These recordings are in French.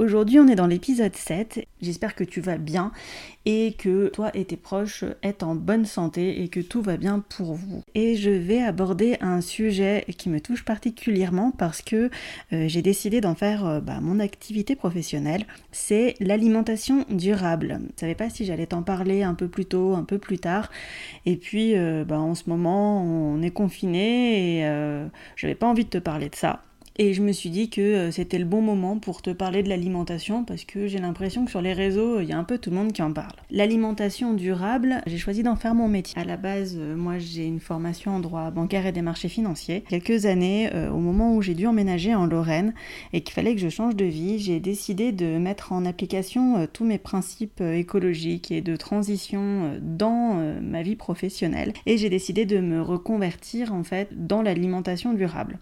Aujourd'hui, on est dans l'épisode 7. J'espère que tu vas bien et que toi et tes proches êtes en bonne santé et que tout va bien pour vous. Et je vais aborder un sujet qui me touche particulièrement parce que euh, j'ai décidé d'en faire euh, bah, mon activité professionnelle. C'est l'alimentation durable. Je ne savais pas si j'allais t'en parler un peu plus tôt, un peu plus tard. Et puis, euh, bah, en ce moment, on est confiné et je n'avais pas envie de te parler de ça. Et je me suis dit que euh, c'était le bon moment pour te parler de l'alimentation parce que j'ai l'impression que sur les réseaux, il y a un peu tout le monde qui en parle. L'alimentation durable, j'ai choisi d'en faire mon métier. À la base, euh, moi j'ai une formation en droit bancaire et des marchés financiers. Quelques années, euh, au moment où j'ai dû emménager en Lorraine et qu'il fallait que je change de vie, j'ai décidé de mettre en application tous mes principes écologiques et de transition dans ma vie professionnelle. Et j'ai décidé de me reconvertir en fait dans l'alimentation durable.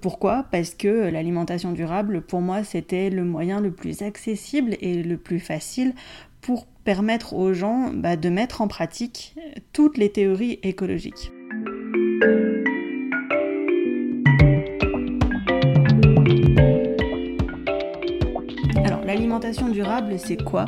Pourquoi? Parce que l'alimentation durable, pour moi, c'était le moyen le plus accessible et le plus facile pour permettre aux gens bah, de mettre en pratique toutes les théories écologiques. L'alimentation durable, c'est quoi?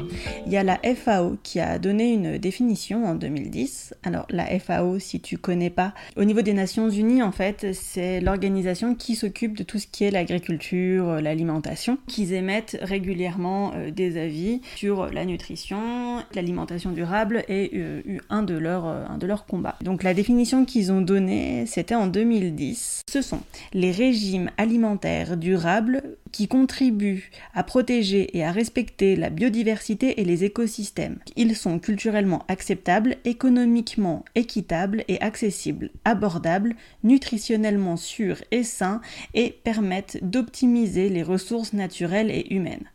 Il y a la FAO qui a donné une définition en 2010. Alors la FAO, si tu connais pas, au niveau des Nations Unies, en fait, c'est l'organisation qui s'occupe de tout ce qui est l'agriculture, l'alimentation, qu'ils émettent régulièrement euh, des avis sur la nutrition, l'alimentation durable et euh, un de leurs euh, un de leurs combats. Donc la définition qu'ils ont donnée, c'était en 2010. Ce sont les régimes alimentaires durables qui contribuent à protéger et à respecter la biodiversité et les écosystèmes. Ils sont culturellement acceptables, économiquement équitables et accessibles, abordables, nutritionnellement sûrs et sains et permettent d'optimiser les ressources naturelles et humaines.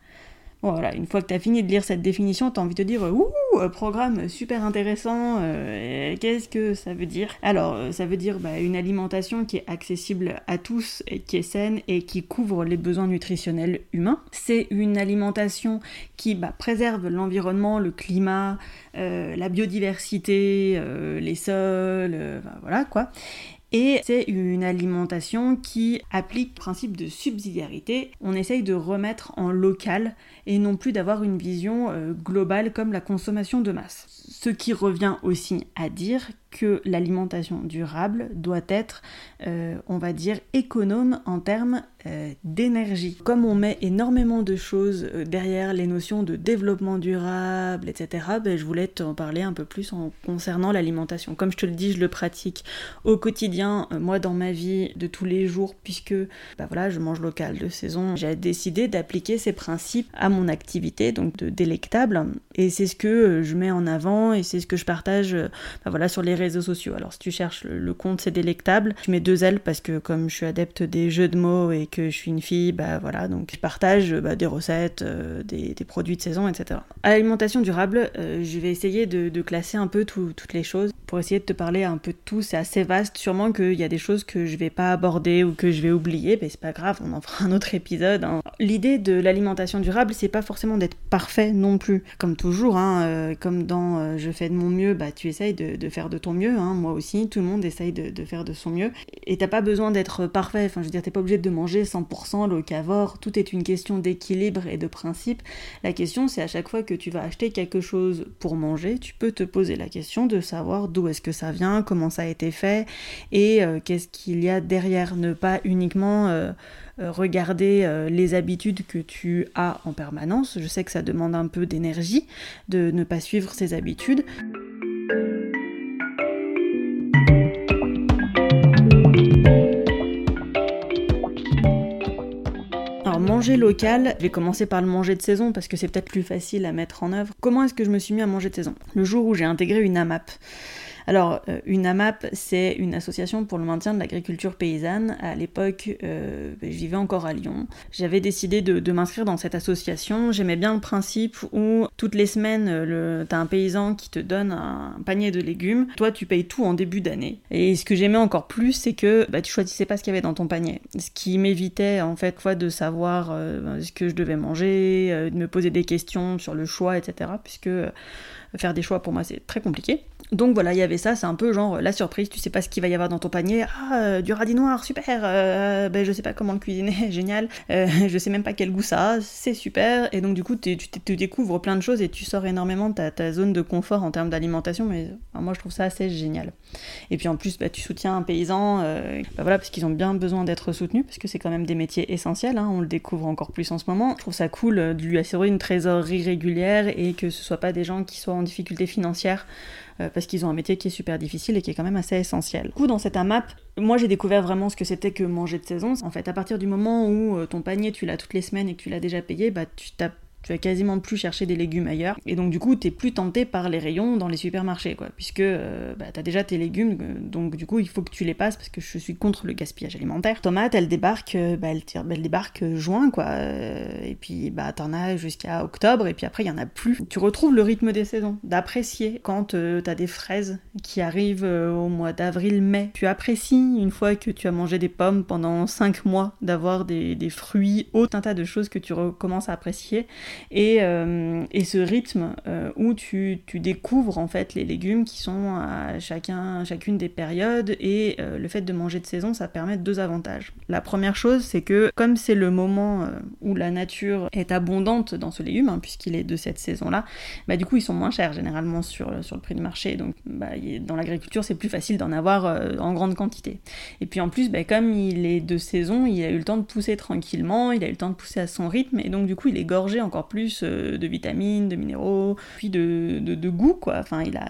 Voilà, une fois que tu as fini de lire cette définition, tu as envie de dire Ouh, programme super intéressant, euh, qu'est-ce que ça veut dire? Alors, euh, ça veut dire bah, une alimentation qui est accessible à tous, qui est saine et qui couvre les besoins nutritionnels humains. C'est une alimentation qui bah, préserve l'environnement, le climat, euh, la biodiversité, les sols, voilà quoi. Et c'est une alimentation qui applique le principe de subsidiarité. On essaye de remettre en local et non plus d'avoir une vision euh, globale comme la consommation de masse. Ce qui revient aussi à dire que l'alimentation durable doit être, euh, on va dire, économe en termes euh, d'énergie. Comme on met énormément de choses euh, derrière les notions de développement durable, etc., ben, je voulais t'en parler un peu plus en concernant l'alimentation. Comme je te le dis, je le pratique au quotidien, moi dans ma vie de tous les jours, puisque ben, voilà, je mange local de saison. J'ai décidé d'appliquer ces principes à mon activité, donc de délectable, et c'est ce que je mets en avant et c'est ce que je partage ben, voilà, sur les réseaux sociaux. Alors si tu cherches le, compte, c'est délectable. Je mets deux L parce que comme je suis adepte des jeux de mots et que je suis une fille, bah voilà, donc je partage bah, des recettes, euh, des, produits de saison, etc. À l'alimentation durable, euh, je vais essayer de, classer un peu toutes les choses pour essayer de te parler un peu de tout. C'est assez vaste, sûrement qu'il y a des choses que je vais pas aborder ou que je vais oublier, mais c'est pas grave, on en fera un autre épisode. Hein. L'idée de l'alimentation durable, c'est pas forcément d'être parfait non plus. Comme toujours, hein, euh, comme dans Je fais de mon mieux, bah tu essayes de, de faire de ton mieux, hein, moi aussi, tout le monde essaye de, faire de son mieux. Et t'as pas besoin d'être parfait, enfin je veux dire, t'es pas obligé de manger 100% locavore, tout est une question d'équilibre et de principe. La question c'est à chaque fois que tu vas acheter quelque chose pour manger, tu peux te poser la question de savoir d'où est-ce que ça vient, comment ça a été fait et euh, qu'est-ce qu'il y a derrière, ne pas uniquement... Euh, euh, regarder les habitudes que tu as en permanence. Je sais que ça demande un peu d'énergie de ne pas suivre ces habitudes. Manger local, je vais commencer par le manger de saison parce que c'est peut-être plus facile à mettre en œuvre. Comment est-ce que je me suis mis à manger de saison? Le jour où j'ai intégré une AMAP. Alors, une AMAP, c'est une association pour le maintien de l'agriculture paysanne. À l'époque, je vivais encore à Lyon. J'avais décidé de, m'inscrire dans cette association. J'aimais bien le principe où toutes les semaines, le, t'as un paysan qui te donne un panier de légumes. Toi, tu payes tout en début d'année. Et ce que j'aimais encore plus, c'est que bah, tu choisissais pas ce qu'il y avait dans ton panier. Ce qui m'évitait en fait fois de savoir euh, ce que je devais manger, euh, de me poser des questions sur le choix, etc. Puisque euh, faire des choix pour moi c'est très compliqué. Donc voilà, il y avait ça, c'est un peu genre la surprise, tu sais pas ce qu'il va y avoir dans ton panier. Ah, euh, du radis noir, super euh, Ben je sais pas comment le cuisiner, génial. Euh, je sais même pas quel goût ça a, c'est super. Et donc du coup, tu te découvres plein de choses et tu sors énormément de ta, zone de confort en termes d'alimentation. Mais moi, je trouve ça assez génial. Et puis en plus, bah, tu soutiens un paysan, bah, voilà, parce qu'ils ont bien besoin d'être soutenus, parce que c'est quand même des métiers essentiels. Hein, on le découvre encore plus en ce moment. Je trouve ça cool de lui assurer une trésorerie régulière et que ce soit pas des gens qui soient en difficulté financière euh, parce qu'ils ont un métier qui est super difficile et qui est quand même assez essentiel. Du coup, dans cette AMAP, moi j'ai découvert vraiment ce que c'était que manger de saison. En fait, à partir du moment où euh, ton panier tu l'as toutes les semaines et que tu l'as déjà payé, bah tu t'as tu vas quasiment plus chercher des légumes ailleurs. Et donc du coup, t'es plus tenté par les rayons dans les supermarchés, quoi. Puisque euh, bah, t'as déjà tes légumes, euh, donc du coup, il faut que tu les passes parce que je suis contre le gaspillage alimentaire. Tomate, elle débarque, euh, bah, elle, elle débarque juin, quoi. et puis, bah, t'en as jusqu'à octobre, et puis après, il y en a plus. Tu retrouves le rythme des saisons, d'apprécier quand t'as des fraises qui arrivent au mois d'avril-mai. Tu apprécies, une fois que tu as mangé des pommes pendant 5 mois, d'avoir des, des fruits, autant un tas de choses que tu recommences à apprécier. Euh, et, ce rythme euh, où tu, découvres en fait les légumes qui sont à chacun, chacune des périodes et euh, le fait de manger de saison, ça permet deux avantages. La première chose, c'est que comme c'est le moment où la nature est abondante dans ce légume, hein, puisqu'il est de cette saison-là, bah, du coup ils sont moins chers généralement sur, sur le prix du marché. Donc bah, dans l'agriculture, c'est plus facile d'en avoir en grande quantité. Et puis en plus, bah, comme il est de saison, il a eu le temps de pousser tranquillement, il a eu le temps de pousser à son rythme, et donc du coup il est gorgé encore plus euh, de vitamines, de minéraux, puis de, de, goût, quoi. Enfin, il, a,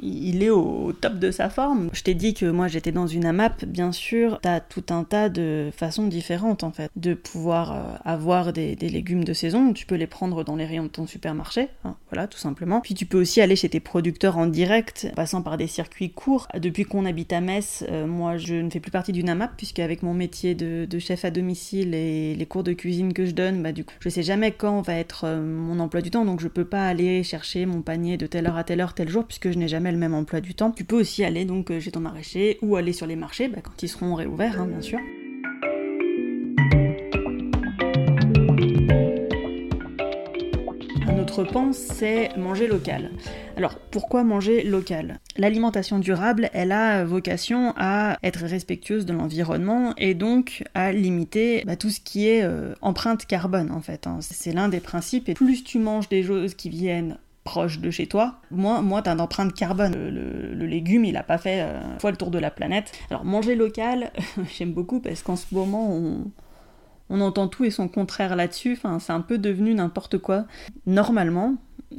il, est au, top de sa forme. Je t'ai dit que moi j'étais dans une AMAP, bien sûr, t'as tout un tas de façons différentes, en fait, de pouvoir euh, avoir des, légumes de saison. Tu peux les prendre dans les rayons de ton supermarché, hein, voilà, tout simplement. Puis tu peux aussi aller chez tes producteurs en direct, passant par des circuits courts. Depuis qu'on habite à Metz, euh, moi je ne fais plus partie d'une AMAP, puisque avec mon métier de, de, chef à domicile et les cours de cuisine que je donne, bah, du coup, je sais jamais quand va euh, mon emploi du temps, donc je peux pas aller chercher mon panier de telle heure à telle heure, tel jour, puisque je n'ai jamais le même emploi du temps. Tu peux aussi aller donc euh, chez ton maraîcher ou aller sur les marchés bah, quand ils seront réouverts, hein, bien sûr. Un autre pan, c'est manger local. Alors, pourquoi manger local? L'alimentation durable, elle a vocation à être respectueuse de l'environnement et donc à limiter bah, tout ce qui est euh, empreinte carbone, en fait. Hein. C'est l'un des principes. Et plus tu manges des choses qui viennent proches de chez toi, moins, moins t'as d'empreinte carbone. Le, légume, il a pas fait euh, fois le tour de la planète. Alors manger local, j'aime beaucoup parce qu'en ce moment, on, on entend tout et son contraire là-dessus. C'est un peu devenu n'importe quoi. Normalement,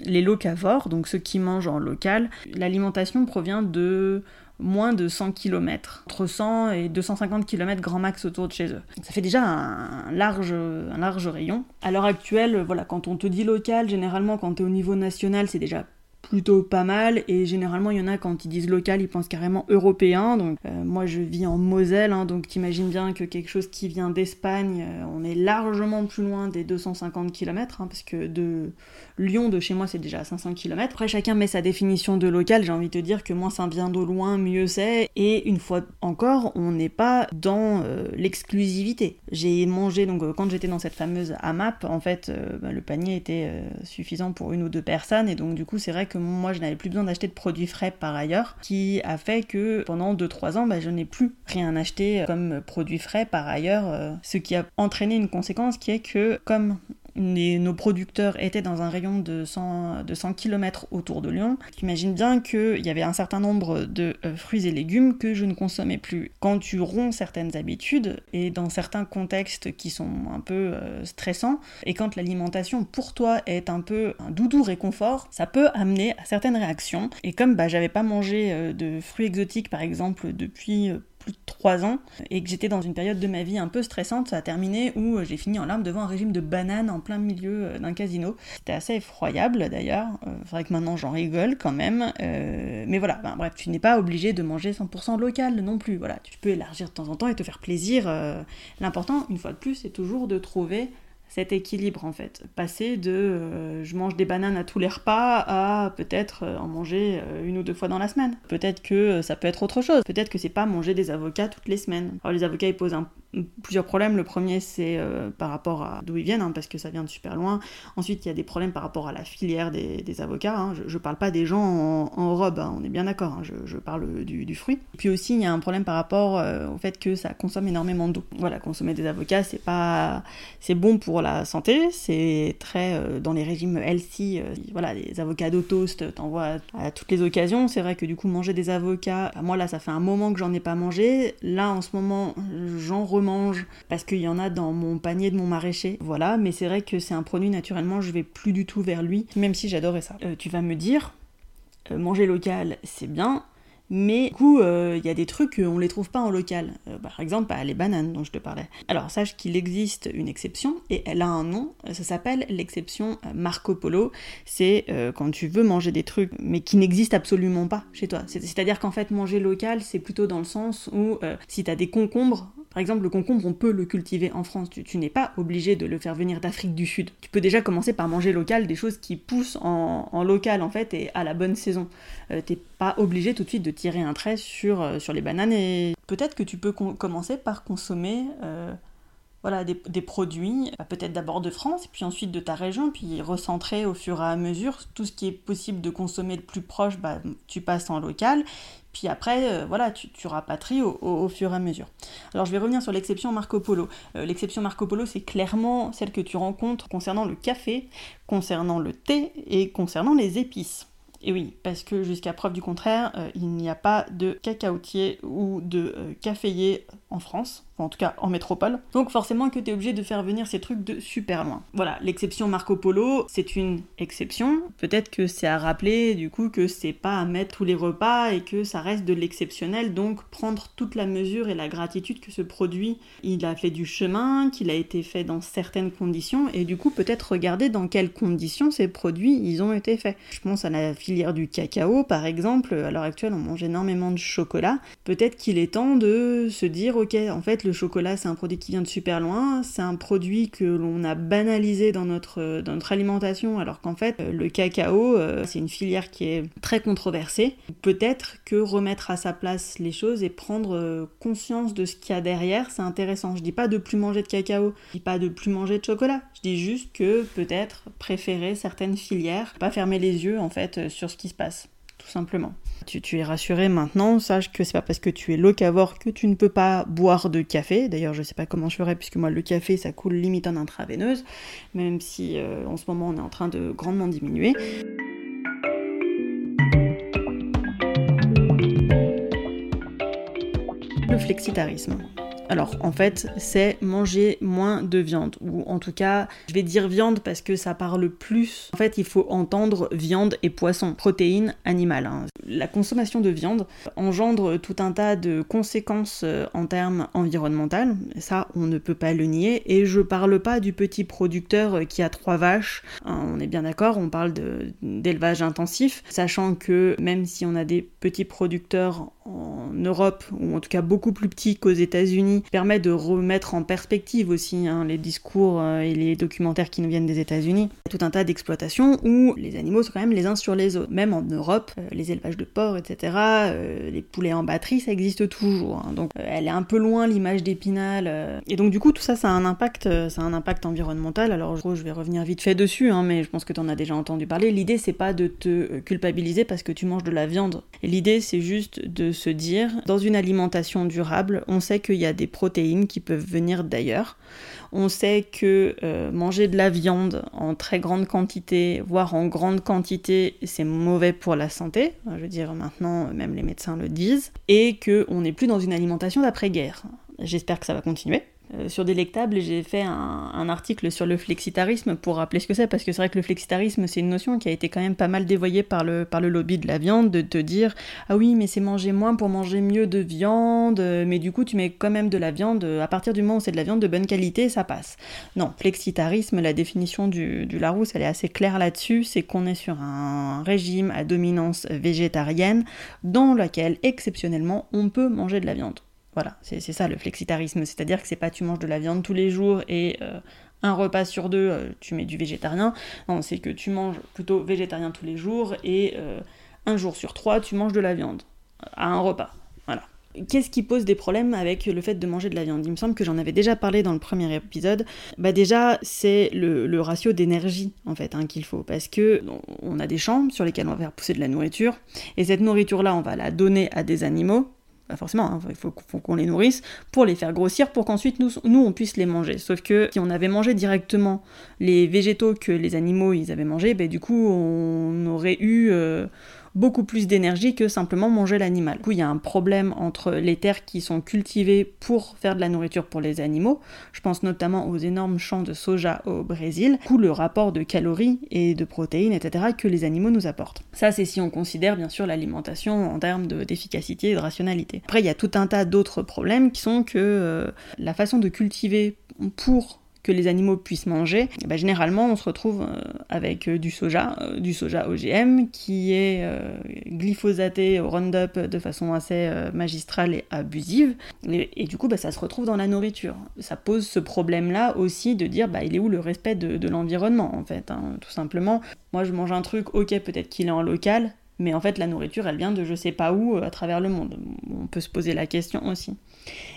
les locavores, donc ceux qui mangent en local, l'alimentation provient de moins de 100 km, entre 100 et 250 km grand max autour de chez eux. Ça fait déjà un large, un large rayon. À l'heure actuelle, voilà, quand on te dit local, généralement quand tu es au niveau national, c'est déjà plutôt pas mal et généralement il y en a quand ils disent local ils pensent carrément européen donc euh, moi je vis en Moselle hein, donc t'imagines bien que quelque chose qui vient d'Espagne euh, on est largement plus loin des 250 km hein, parce que de Lyon de chez moi c'est déjà à 500 km après chacun met sa définition de local j'ai envie de te dire que moins ça vient de loin mieux c'est et une fois encore on n'est pas dans euh, l'exclusivité. J'ai mangé donc quand j'étais dans cette fameuse AMAP en fait bah, le panier était suffisant pour une ou deux personnes et donc du coup c'est vrai que moi je n'avais plus besoin d'acheter de produits frais par ailleurs, qui a fait que pendant 2-3 ans, bah, je n'ai plus rien acheté comme produits frais par ailleurs, euh, ce qui a entraîné une conséquence qui est que comme nos producteurs étaient dans un rayon de 100, de 100 km autour de Lyon. T'imagines bien qu'il y avait un certain nombre de euh, fruits et légumes que je ne consommais plus. Quand tu romps certaines habitudes, et dans certains contextes qui sont un peu euh, stressants, et quand l'alimentation pour toi est un peu un doudou réconfort, ça peut amener à certaines réactions. Et comme bah, j'avais pas mangé euh, de fruits exotiques par exemple depuis plus de 3 ans et que j'étais dans une période de ma vie un peu stressante, ça a terminé où euh, j'ai fini en larmes devant un régime de bananes en plein milieu euh, d'un casino. C'était assez effroyable d'ailleurs, c'est vrai que maintenant j'en rigole quand même, mais voilà, ben, bref, tu n'es pas obligé de manger 100% local non plus, voilà, tu peux élargir de temps en temps et te faire plaisir. L'important, une fois de plus, c'est toujours de trouver cet équilibre en fait. Passer de euh, je mange des bananes à tous les repas à peut-être euh, en manger euh, une ou deux fois dans la semaine. Peut-être que ça peut être autre chose. Peut-être que c'est pas manger des avocats toutes les semaines. Alors les avocats ils posent un, plusieurs problèmes. Le premier, c'est euh, par rapport à d'où ils viennent, hein, parce que ça vient de super loin. Ensuite, il y a des problèmes par rapport à la filière des, avocats. Hein. Je, ne parle pas des gens en, robe, hein, on est bien d'accord. Je, parle du, fruit. Puis aussi, il y a un problème par rapport euh, au fait que ça consomme énormément d'eau. Voilà, consommer des avocats, c'est pas, c'est bon pour la santé. C'est très euh, dans les régimes healthy. voilà, des avocats d'eau toast, t'en vois à, toutes les occasions. C'est vrai que du coup, manger des avocats, moi là, ça fait un moment que j'en ai pas mangé. Là, en ce moment, j'en remets mange parce qu'il y en a dans mon panier de mon maraîcher. Voilà, mais c'est vrai que c'est un produit naturellement, je vais plus du tout vers lui, même si j'adorais ça. Euh, tu vas me dire, euh, manger local, c'est bien, mais du coup, il euh, y a des trucs qu'on les trouve pas en local. par exemple, bah, les bananes dont je te parlais. Alors, sache qu'il existe une exception, et elle a un nom, ça s'appelle l'exception Marco Polo. C'est quand tu veux manger des trucs, mais qui n'existent absolument pas chez toi. C'est-à-dire qu'en fait, manger local, c'est plutôt dans le sens où si tu as des concombres, par exemple, le concombre, on peut le cultiver en France. Tu, n'es pas obligé de le faire venir d'Afrique du Sud. Tu peux déjà commencer par manger local, des choses qui poussent en, local en fait et à la bonne saison. Euh, T'es pas obligé tout de suite de tirer un trait sur, euh, sur les bananes peut-être que tu peux commencer par consommer euh, voilà, des, produits, bah, peut-être d'abord de France, puis ensuite de ta région, puis recentrer au fur et à mesure tout ce qui est possible de consommer le plus proche, bah, tu passes en local, puis après, euh, voilà, tu, tu rapatries au, fur et à mesure. Alors je vais revenir sur l'exception Marco Polo. Euh, l'exception Marco Polo, c'est clairement celle que tu rencontres concernant le café, concernant le thé et concernant les épices. Et oui, parce que jusqu'à preuve du contraire, euh, il n'y a pas de cacaotier ou de caféier en France en tout cas en métropole. Donc forcément que tu es obligé de faire venir ces trucs de super loin. Voilà, l'exception Marco Polo, c'est une exception. Peut-être que c'est à rappeler du coup que c'est pas à mettre tous les repas et que ça reste de l'exceptionnel, donc prendre toute la mesure et la gratitude que ce produit, il a fait du chemin, qu'il a été fait dans certaines conditions et du coup peut-être regarder dans quelles conditions ces produits ils ont été faits. Je pense à la filière du cacao par exemple, à l'heure actuelle on mange énormément de chocolat. Peut-être qu'il est temps de se dire ok en fait le chocolat, c'est un produit qui vient de super loin, c'est un produit que l'on a banalisé dans notre, dans notre alimentation, alors qu'en fait, euh, le cacao, euh, c'est une filière qui est très controversée. Peut-être que remettre à sa place les choses et prendre euh, conscience de ce qu'il y a derrière, c'est intéressant. Je dis pas de plus manger de cacao, je dis pas de plus manger de chocolat, je dis juste que peut-être préférer certaines filières, pas fermer les yeux en fait sur ce qui se passe tout simplement. Tu, es rassuré maintenant, sache que c'est pas parce que tu es locavore que tu ne peux pas boire de café. D'ailleurs, je sais pas comment je ferais, puisque moi, le café, ça coule limite en intraveineuse, même si euh, en ce moment, on est en train de grandement diminuer. Le flexitarisme. Alors en fait, c'est manger moins de viande, ou en tout cas, je vais dire viande parce que ça parle plus. En fait, il faut entendre viande et poisson, protéines animales. Hein. La consommation de viande engendre tout un tas de conséquences euh, en termes environnementaux, ça on ne peut pas le nier, et je parle pas du petit producteur euh, qui a trois vaches, hein, on est bien d'accord, on parle d'élevage intensif, sachant que même si on a des petits producteurs en Europe, ou en tout cas beaucoup plus petits qu'aux États-Unis, permet de remettre en perspective aussi hein, les discours euh, et les documentaires qui nous viennent des États-Unis. Tout un tas d'exploitations où les animaux sont quand même les uns sur les autres. Même en Europe, euh, les élevages de porcs, etc., euh, les poulets en batterie, ça existe toujours. Hein. Donc elle est un peu loin l'image d'Épinal. Et donc du coup, tout ça, ça a un impact, ça a un impact environnemental. Alors je vais revenir vite fait dessus, hein, mais je pense que tu en as déjà entendu parler. L'idée, c'est pas de te culpabiliser parce que tu manges de la viande. L'idée, c'est juste de se dire, dans une alimentation durable, on sait qu'il y a des protéines qui peuvent venir d'ailleurs. On sait que euh, manger de la viande en très grande quantité, voire en grande quantité, c'est mauvais pour la santé. Je veux dire, maintenant, même les médecins le disent. Et qu'on n'est plus dans une alimentation d'après-guerre. J'espère que ça va continuer sur Délectable, j'ai fait un, article sur le flexitarisme pour rappeler ce que c'est, parce que c'est vrai que le flexitarisme, c'est une notion qui a été quand même pas mal dévoyée par le, par le lobby de la viande, de te dire Ah oui, mais c'est manger moins pour manger mieux de viande, mais du coup, tu mets quand même de la viande, à partir du moment où c'est de la viande de bonne qualité, ça passe. Non, flexitarisme, la définition du, du Larousse, elle est assez claire là-dessus, c'est qu'on est sur un régime à dominance végétarienne dans lequel, exceptionnellement, on peut manger de la viande. Voilà, c'est ça le flexitarisme, c'est-à-dire que c'est pas tu manges de la viande tous les jours et euh, un repas sur deux euh, tu mets du végétarien. Non, c'est que tu manges plutôt végétarien tous les jours et euh, un jour sur trois tu manges de la viande à un repas. Voilà. Qu'est-ce qui pose des problèmes avec le fait de manger de la viande? Il me semble que j'en avais déjà parlé dans le premier épisode. Bah déjà, c'est le, ratio d'énergie en fait hein, qu'il faut parce que on a des champs sur lesquels on va faire pousser de la nourriture et cette nourriture là, on va la donner à des animaux forcément, hein, il faut, qu'on les nourrisse pour les faire grossir pour qu'ensuite nous, on puisse les manger. Sauf que si on avait mangé directement les végétaux que les animaux ils avaient mangés, ben, du coup on aurait eu euh, beaucoup plus d'énergie que simplement manger l'animal. Du coup, il y a un problème entre les terres qui sont cultivées pour faire de la nourriture pour les animaux. Je pense notamment aux énormes champs de soja au Brésil. Coup, le rapport de calories et de protéines, etc., que les animaux nous apportent. Ça, c'est si on considère bien sûr l'alimentation en termes d'efficacité et de rationalité. Après, il y a tout un tas d'autres problèmes qui sont que euh, la façon de cultiver pour que les animaux puissent manger, eh ben, généralement on se retrouve euh, avec euh, du soja, euh, du soja OGM qui est glyphosaté au Roundup de façon assez magistrale et abusive, et, du coup bah, ça se retrouve dans la nourriture. Ça pose ce problème-là aussi de dire bah, il est où le respect de, l'environnement en fait, hein, tout simplement. Moi je mange un truc, ok peut-être qu'il est en local, mais en fait la nourriture elle vient de je sais pas où à travers le monde. On peut se poser la question aussi.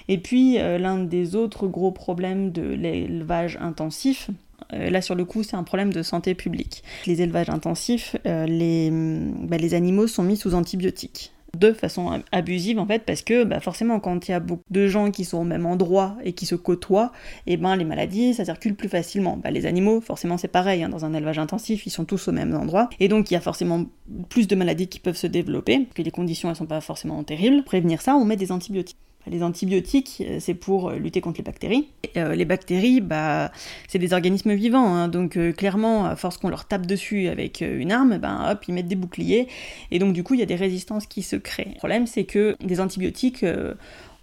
Et puis euh, l'un des autres gros problèmes de l'élevage intensif, euh, là sur le coup c'est un problème de santé publique. Les élevages intensifs, euh, les, bah, les animaux sont mis sous antibiotiques. De façon abusive en fait parce que bah, forcément quand il y a beaucoup de gens qui sont au même endroit et qui se côtoient et eh ben les maladies ça circule plus facilement. Bah, les animaux forcément c'est pareil hein, dans un élevage intensif ils sont tous au même endroit. Et donc il y a forcément plus de maladies qui peuvent se développer que les conditions elles sont pas forcément terribles. Prévenir ça on met des antibiotiques les antibiotiques, euh, c'est pour euh, lutter contre les bactéries. Euh, les bactéries, bah, c'est des organismes vivants, hein. donc clairement, force qu'on leur tape dessus avec une arme, ben hop, ils mettent des boucliers, et donc du coup, il y a des résistances qui se créent. Le problème, c'est que des antibiotiques,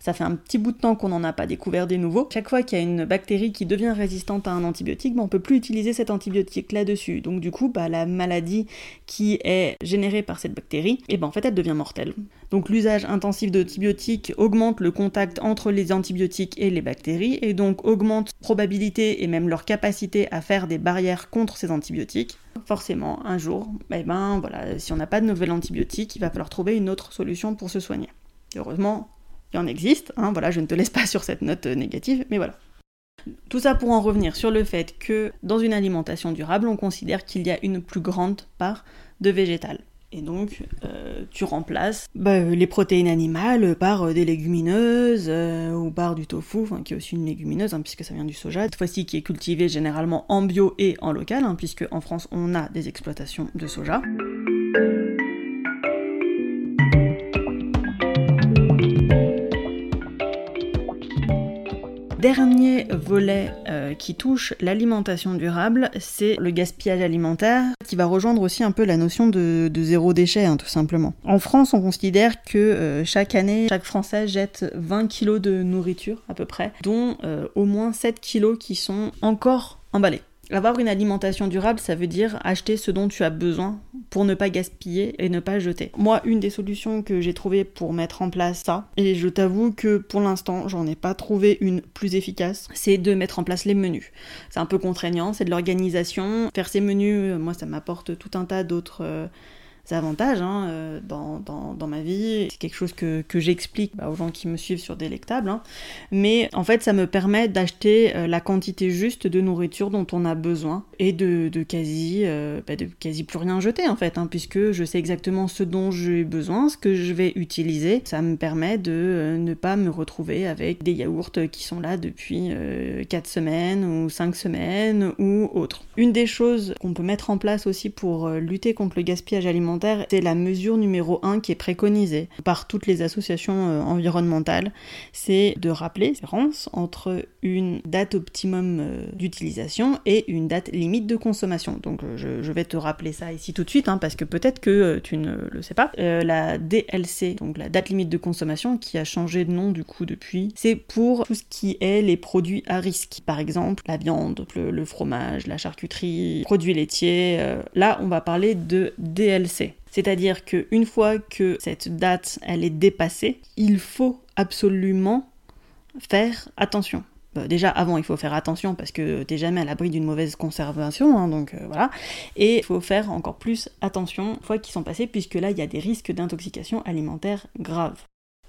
ça fait un petit bout de temps qu'on n'en a pas découvert des nouveaux. Chaque fois qu'il y a une bactérie qui devient résistante à un antibiotique, ben, on peut plus utiliser cet antibiotique là-dessus. Donc du coup, bah, la maladie qui est générée par cette bactérie, eh ben, en fait, elle devient mortelle. Donc l'usage intensif d'antibiotiques augmente le contact entre les antibiotiques et les bactéries, et donc augmente probabilité et même leur capacité à faire des barrières contre ces antibiotiques forcément, un jour, eh ben voilà, si on n'a pas de nouvel antibiotique, il va falloir trouver une autre solution pour se soigner. heureusement, en existe, hein, voilà, je ne te laisse pas sur cette note négative, mais voilà. Tout ça pour en revenir sur le fait que dans une alimentation durable, on considère qu'il y a une plus grande part de végétal. Et donc, euh, tu remplaces bah, les protéines animales par euh, des légumineuses euh, ou par du tofu, qui est aussi une légumineuse, hein, puisque ça vient du soja, cette fois-ci qui est cultivé généralement en bio et en local, hein, puisque en France on a des exploitations de soja. Dernier volet euh, qui touche l'alimentation durable, c'est le gaspillage alimentaire, qui va rejoindre aussi un peu la notion de, zéro déchet, hein, tout simplement. En France, on considère que euh, chaque année, chaque Français jette 20 kg de nourriture à peu près, dont euh, au moins 7 kg qui sont encore emballés. Avoir une alimentation durable, ça veut dire acheter ce dont tu as besoin pour ne pas gaspiller et ne pas jeter. Moi, une des solutions que j'ai trouvées pour mettre en place ça, et je t'avoue que pour l'instant, j'en ai pas trouvé une plus efficace, c'est de mettre en place les menus. C'est un peu contraignant, c'est de l'organisation. Faire ces menus, euh, moi, ça m'apporte tout un tas d'autres... Euh, avantages hein, euh, dans, dans, ma vie. C'est quelque chose que, que j'explique bah, aux gens qui me suivent sur Délectable. Hein. Mais en fait, ça me permet d'acheter euh, la quantité juste de nourriture dont on a besoin et de, de quasi, euh, bah, de quasi plus rien jeter en fait, hein, puisque je sais exactement ce dont j'ai besoin, ce que je vais utiliser. Ça me permet de ne pas me retrouver avec des yaourts qui sont là depuis 4 semaines ou 5 semaines ou autres. Une des choses qu'on peut mettre en place aussi pour lutter contre le gaspillage alimentaire, alimentaire, c'est la mesure numéro un qui est préconisée par toutes les associations euh, environnementales. C'est de rappeler la différence entre une date optimum euh, d'utilisation et une date limite de consommation. Donc je, vais te rappeler ça ici tout de suite, hein, parce que peut-être que tu ne le sais pas. la DLC, donc la date limite de consommation, qui a changé de nom du coup depuis, c'est pour tout ce qui est les produits à risque. Par exemple, la viande, le, fromage, la charcuterie, produits laitiers. là, on va parler de DLC. C'est-à-dire qu'une fois que cette date elle est dépassée, il faut absolument faire attention. Bah, déjà avant il faut faire attention parce que t'es jamais à l'abri d'une mauvaise conservation, hein, donc euh, voilà. Et il faut faire encore plus attention une fois qu'ils sont passés puisque là il y a des risques d'intoxication alimentaire grave.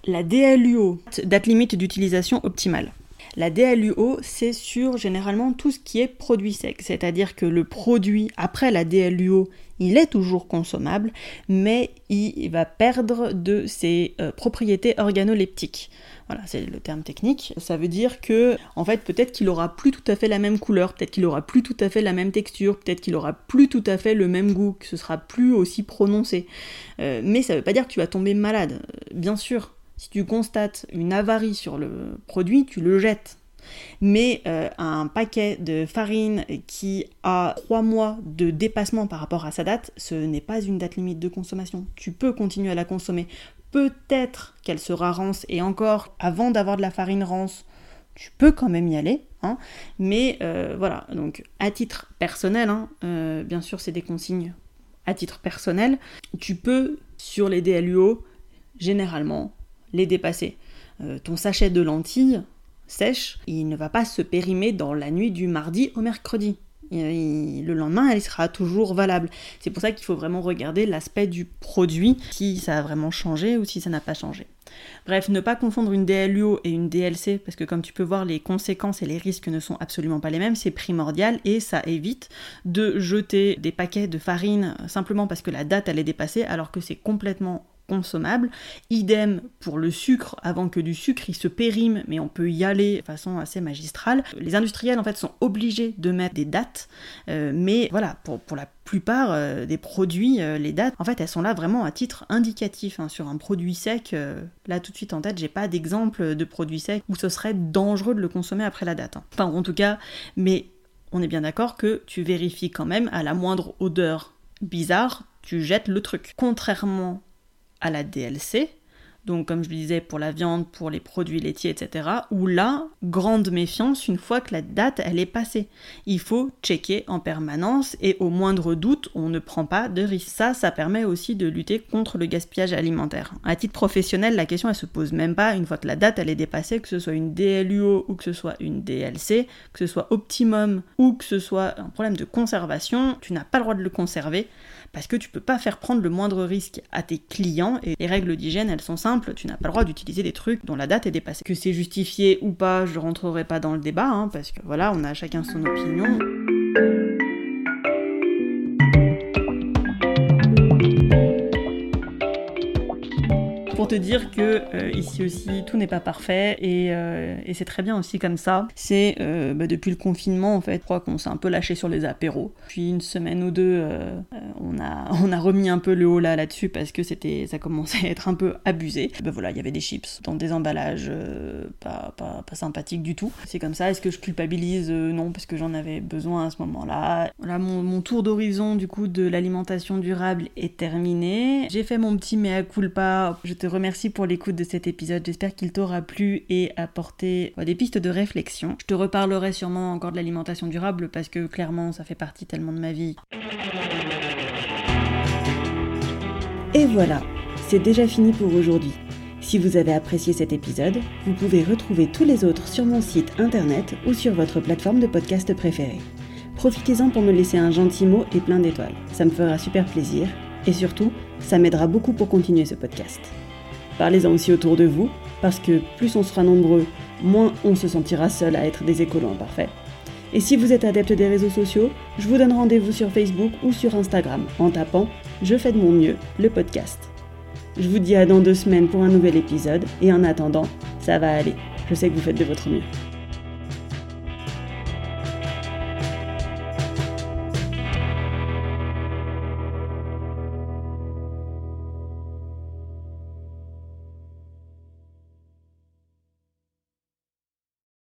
La DLUO, date limite d'utilisation optimale. La DLUO, c'est sur généralement tout ce qui est produit sec, c'est-à-dire que le produit, après la DLUO, il est toujours consommable, mais il va perdre de ses euh, propriétés organoleptiques. Voilà, c'est le terme technique. Ça veut dire que, en fait, peut-être qu'il aura plus tout à fait la même couleur, peut-être qu'il aura plus tout à fait la même texture, peut-être qu'il aura plus tout à fait le même goût, que ce sera plus aussi prononcé. Euh, mais ça veut pas dire que tu vas tomber malade. Bien sûr, si tu constates une avarie sur le produit, tu le jettes. Mais euh, un paquet de farine qui a 3 mois de dépassement par rapport à sa date, ce n'est pas une date limite de consommation. Tu peux continuer à la consommer. Peut-être qu'elle sera rance et encore, avant d'avoir de la farine rance, tu peux quand même y aller. Hein. mais euh, voilà, donc à titre personnel, hein, euh, bien sûr c'est des consignes à titre personnel, tu peux sur les DLUO généralement les dépasser. Euh, ton sachet de lentilles sèche, il ne va pas se périmer dans la nuit du mardi au mercredi. le lendemain, elle sera toujours valable. C'est pour ça qu'il faut vraiment regarder l'aspect du produit, si ça a vraiment changé ou si ça n'a pas changé. Bref, ne pas confondre une DLUO et une DLC, parce que comme tu peux voir, les conséquences et les risques ne sont absolument pas les mêmes, c'est primordial et ça évite de jeter des paquets de farine simplement parce que la date elle est dépassée, alors que c'est complètement consommable. Idem pour le sucre, avant que du sucre il se périme, mais on peut y aller de façon assez magistrale. Les industriels en fait sont obligés de mettre des dates, euh, mais voilà, pour, pour la plupart euh, des produits, euh, les dates, en fait elles sont là vraiment à titre indicatif. Hein. Sur un produit sec, là tout de suite en tête, j'ai pas d'exemple de produit sec où ce serait dangereux de le consommer après la date. Hein. Enfin en tout cas, mais on est bien d'accord que tu vérifies quand même à la moindre odeur bizarre, tu jettes le truc. Contrairement à la DLC, donc comme je le disais pour la viande, pour les produits laitiers, etc. Où là, grande méfiance une fois que la date elle est passée. Il faut checker en permanence et au moindre doute, on ne prend pas de risque. Ça, ça permet aussi de lutter contre le gaspillage alimentaire. À titre professionnel, la question elle se pose même pas une fois que la date elle est dépassée, que ce soit une DLUO ou que ce soit une DLC, que ce soit optimum ou que ce soit un problème de conservation, tu n'as pas le droit de le conserver parce que tu peux pas faire prendre le moindre risque à tes clients et les règles d'hygiène elles sont simples, tu n'as pas le droit d'utiliser des trucs dont la date est dépassée. Que c'est justifié ou pas, je rentrerai pas dans le débat, hein, parce que voilà, on a chacun son opinion. Te dire que euh, ici aussi tout n'est pas parfait euh, et, c'est très bien aussi comme ça. C'est euh, bah, depuis le confinement en fait, je crois qu'on s'est un peu lâché sur les apéros. Puis une semaine ou deux, on, a, on a remis un peu le haut là là-dessus parce que c'était ça commençait à être un peu abusé. Ben voilà, il y avait des chips dans des emballages pas, pas, sympathiques du tout. C'est comme ça. Est-ce que je culpabilise? Non, parce que j'en avais besoin à ce moment-là. Voilà, mon, mon tour d'horizon du coup de l'alimentation durable est terminé. J'ai fait mon petit mea culpa. Te remercie pour l'écoute de cet épisode. J'espère qu'il t'aura plu et apporté des pistes de réflexion. Je te reparlerai sûrement encore de l'alimentation durable parce que clairement ça fait partie tellement de ma vie. Et voilà, c'est déjà fini pour aujourd'hui. Si vous avez apprécié cet épisode, vous pouvez retrouver tous les autres sur mon site internet ou sur votre plateforme de podcast préférée. Profitez-en pour me laisser un gentil mot et plein d'étoiles. Ça me fera super plaisir et surtout, ça m'aidera beaucoup pour continuer ce podcast. Parlez-en aussi autour de vous, parce que plus on sera nombreux, moins on se sentira seul à être des écolos imparfaits. Et si vous êtes adepte des réseaux sociaux, je vous donne rendez-vous sur Facebook ou sur Instagram en tapant Je fais de mon mieux, le podcast. Je vous dis à dans deux semaines pour un nouvel épisode, et en attendant, ça va aller. Je sais que vous faites de votre mieux.